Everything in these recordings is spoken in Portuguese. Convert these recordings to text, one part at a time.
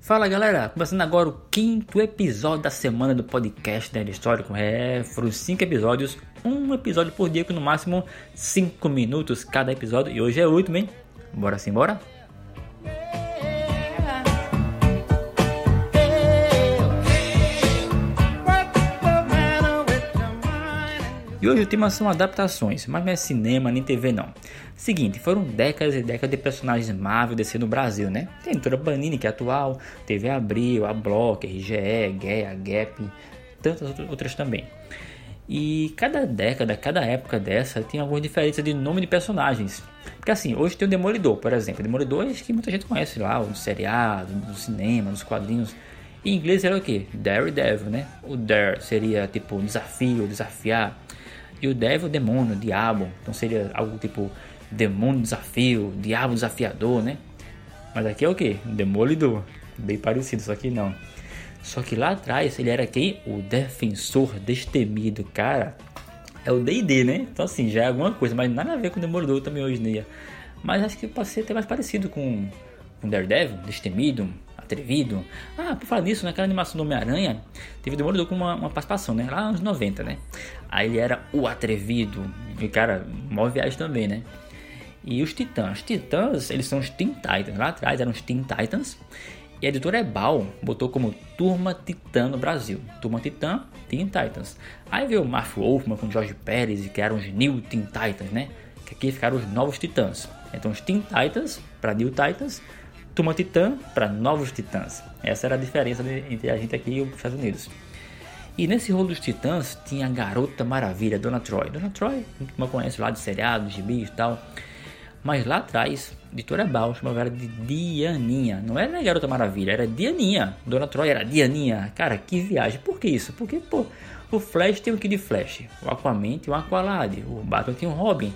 Fala galera, começando agora o quinto episódio da semana do podcast Nerd Histórico. É, foram cinco episódios, um episódio por dia, com no máximo cinco minutos cada episódio. E hoje é oito, hein? Bora sim, bora? E hoje o tema são adaptações, mas não é cinema nem TV não. Seguinte, foram décadas e décadas de personagens Marvel descendo no Brasil, né? Tem toda a Panini que é atual, TV Abril, a Block, RGE, GEA, Gap, tantas outras também. E cada década, cada época dessa tem alguma diferença de nome de personagens. Porque assim, hoje tem o Demolidor, por exemplo. Demolidor é que muita gente conhece lá, no seriado, no cinema, nos quadrinhos. Em inglês era o que? Daredevil, né? O Dare seria tipo desafio, desafiar. E o Devil, demônio, diabo. Então seria algo tipo demônio desafio, diabo desafiador, né? Mas aqui é o que? Demolidor. Bem parecido, só que não. Só que lá atrás ele era quem? O defensor destemido. Cara, é o D&D, né? Então assim, já é alguma coisa, mas nada a ver com o Demolidor também hoje em dia. Mas acho que pode ser até mais parecido com, com Daredevil, destemido, atrevido. Ah, por falar nisso, naquela animação do Homem-Aranha, teve o Demolidor com uma, uma participação, né? Lá nos anos 90, né? Aí ele era o atrevido. E, cara, mó viagem também, né? E os Titãs. Os Titãs, eles são os Teen Titans. Lá atrás eram os Teen Titans. E a editora Ebal botou como Turma Titã no Brasil. Turma Titã, Teen Titans. Aí veio o Mark Wolfman com George Pérez, que eram os New Teen Titans, né? Que aqui ficaram os novos Titãs. Então os Teen Titans para New Titans Turma Titã para Novos Titãs. Essa era a diferença entre a gente aqui e os Estados Unidos. E nesse rolo dos Titãs tinha a Garota Maravilha, Dona Troy. Dona Troy, mal conhece lá de seriados, gibis e tal. Mas lá atrás, editora Bal chamava ela de Dianinha. Não era Garota Maravilha, era Dianinha. Dona Troy era Dianinha. Cara, que viagem. Por que isso? Porque, pô, o Flash tem o que de Flash? O Aquaman tem o Aqualad. O Batman tem o Robin.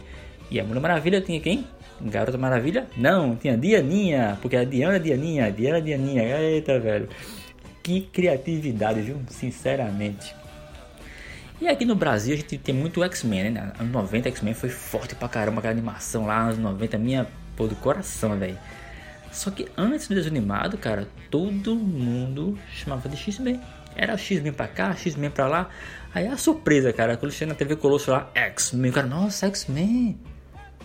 E a Mulher Maravilha tinha quem? Garota Maravilha? Não, tinha Dianinha, porque a Diana Dianinha, Diana Dianinha. Eita, velho. Que criatividade, viu? Sinceramente. E aqui no Brasil a gente tem muito X-Men, né? Anos 90 X-Men foi forte pra caramba, aquela animação lá, anos 90, minha pô do coração, velho. Só que antes do desenho animado, cara, todo mundo chamava de X-Men. Era X-Men pra cá, X-Men pra lá. Aí a surpresa, cara, quando chega na TV Colosso lá, X-Men, cara, nossa, X-Men.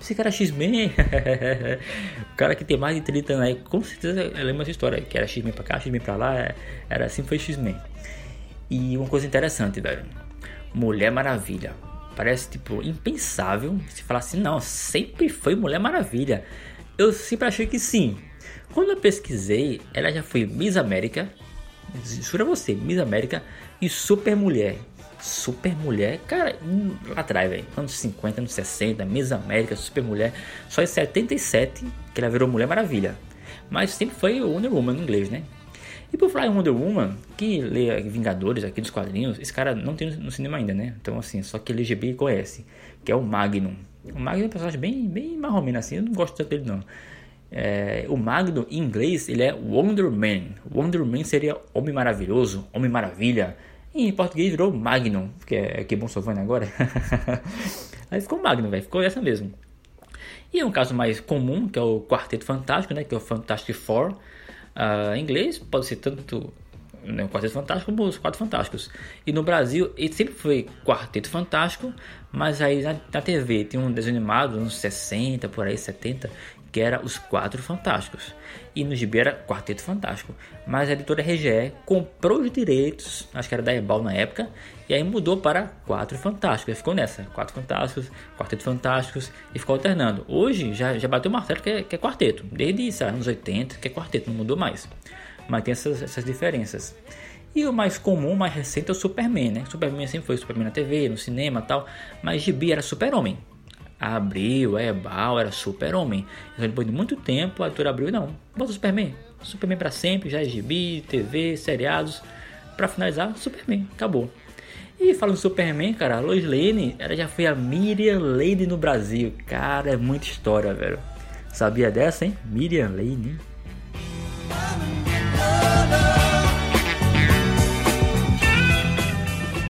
Esse cara X-Men. o cara que tem mais de 30 anos aí, com certeza lembra essa história. Que era X-Men pra cá, X-Men pra lá. Era assim foi X-Men. E uma coisa interessante, velho. Mulher Maravilha. Parece tipo impensável se falar assim, não, sempre foi Mulher Maravilha. Eu sempre achei que sim. Quando eu pesquisei, ela já foi Miss América. Jura você, Miss América e Super Mulher. Super Mulher, cara, lá atrás, velho, anos 50, anos 60, Miss América, Super Mulher, só em 77 que ela virou Mulher Maravilha. Mas sempre foi Wonder Woman em inglês, né? E por falar em Wonder Woman, que lê Vingadores aqui dos quadrinhos, esse cara não tem no cinema ainda, né? Então, assim, só que LGB conhece, que é o Magnum. O Magnum é um personagem bem, bem marromeno, assim, eu não gosto tanto dele, não. É, o Magnum, em inglês, ele é Wonder Man. Wonder Man seria Homem Maravilhoso, Homem Maravilha. E em português virou Magnum, que é que bom Sovane agora. Aí ficou Magnum, velho, ficou essa mesmo. E é um caso mais comum, que é o Quarteto Fantástico, né, que é o Fantastic Four. Uh, em inglês pode ser tanto né, o Quarteto Fantástico como os Quatro Fantásticos. E no Brasil ele sempre foi Quarteto Fantástico, mas aí na, na TV tem um desenho animado, uns 60, por aí, 70, que era Os Quatro Fantásticos. E no gibi era Quarteto Fantástico. Mas a editora RGE comprou os direitos, acho que era da Ebal na época, e aí mudou para Quatro Fantásticos. Ficou nessa, Quatro Fantásticos, Quarteto Fantásticos, e ficou alternando. Hoje já, já bateu o martelo que é, que é quarteto, desde os anos 80 que é quarteto, não mudou mais. Mas tem essas, essas diferenças. E o mais comum, mais recente é o Superman, né? Superman sempre foi Superman na TV, no cinema tal, mas Gibi era Super-Homem abriu, é Ebal, era super-homem. Então, depois de muito tempo, a editora abriu não, bota Superman. Superman para sempre, já é gibi, TV, seriados. Para finalizar, Superman, acabou. E falando em Superman, cara, a Lois Lane, ela já foi a Miriam Lane no Brasil. Cara, é muita história, velho. Sabia dessa, hein? Miriam Lane.